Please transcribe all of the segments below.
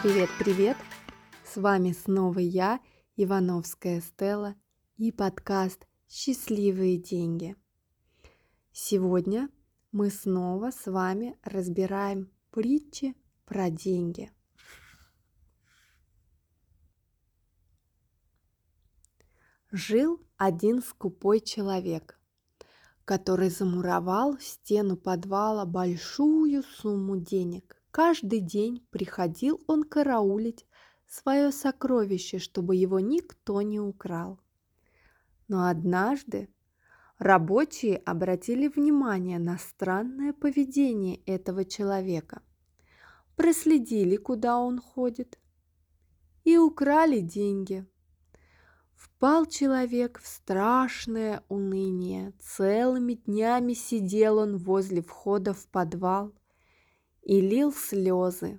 Привет-привет! С вами снова я, Ивановская Стелла, и подкаст «Счастливые деньги». Сегодня мы снова с вами разбираем притчи про деньги. Жил один скупой человек, который замуровал в стену подвала большую сумму денег. Каждый день приходил он караулить свое сокровище, чтобы его никто не украл. Но однажды рабочие обратили внимание на странное поведение этого человека, проследили, куда он ходит, и украли деньги. Впал человек в страшное уныние. Целыми днями сидел он возле входа в подвал и лил слезы.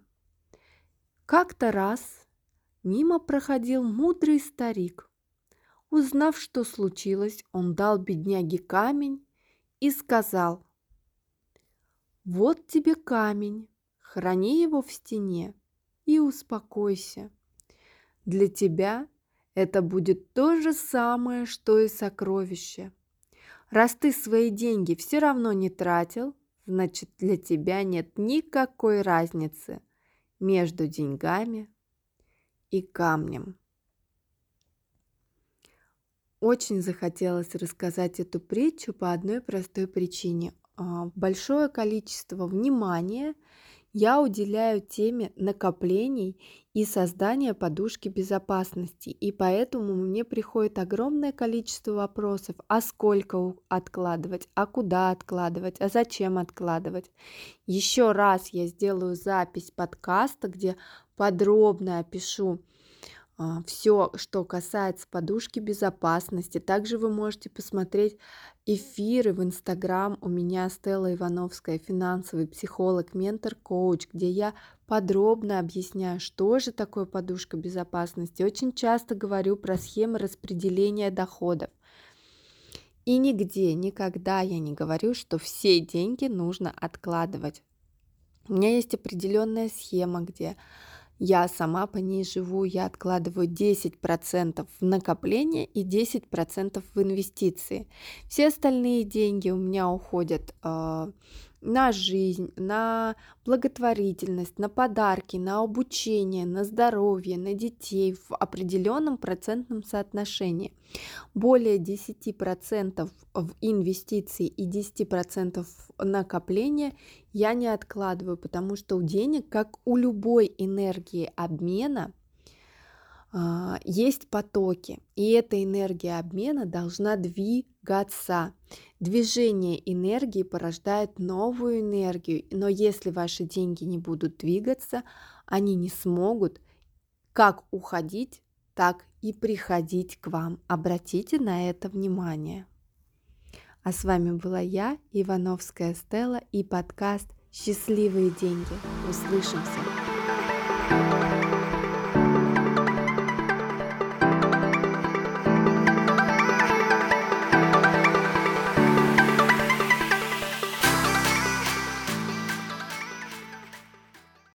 Как-то раз мимо проходил мудрый старик. Узнав, что случилось, он дал бедняге камень и сказал, «Вот тебе камень, храни его в стене и успокойся. Для тебя это будет то же самое, что и сокровище. Раз ты свои деньги все равно не тратил, значит для тебя нет никакой разницы между деньгами и камнем. Очень захотелось рассказать эту притчу по одной простой причине. А, большое количество внимания я уделяю теме накоплений и создания подушки безопасности. И поэтому мне приходит огромное количество вопросов, а сколько откладывать, а куда откладывать, а зачем откладывать. Еще раз я сделаю запись подкаста, где подробно опишу все, что касается подушки безопасности. Также вы можете посмотреть эфиры в Инстаграм. У меня Стелла Ивановская, финансовый психолог, ментор, коуч, где я подробно объясняю, что же такое подушка безопасности. Очень часто говорю про схемы распределения доходов. И нигде, никогда я не говорю, что все деньги нужно откладывать. У меня есть определенная схема, где я сама по ней живу, я откладываю 10% в накопление и 10% в инвестиции. Все остальные деньги у меня уходят э, на жизнь, на благотворительность, на подарки, на обучение, на здоровье, на детей в определенном процентном соотношении. Более 10% в инвестиции и 10% в накопление я не откладываю, потому что у денег, как у любой энергии обмена, а, есть потоки, и эта энергия обмена должна двигаться. Движение энергии порождает новую энергию, но если ваши деньги не будут двигаться, они не смогут как уходить, так и приходить к вам. Обратите на это внимание. А с вами была я, Ивановская Стелла и подкаст «Счастливые деньги». Услышимся!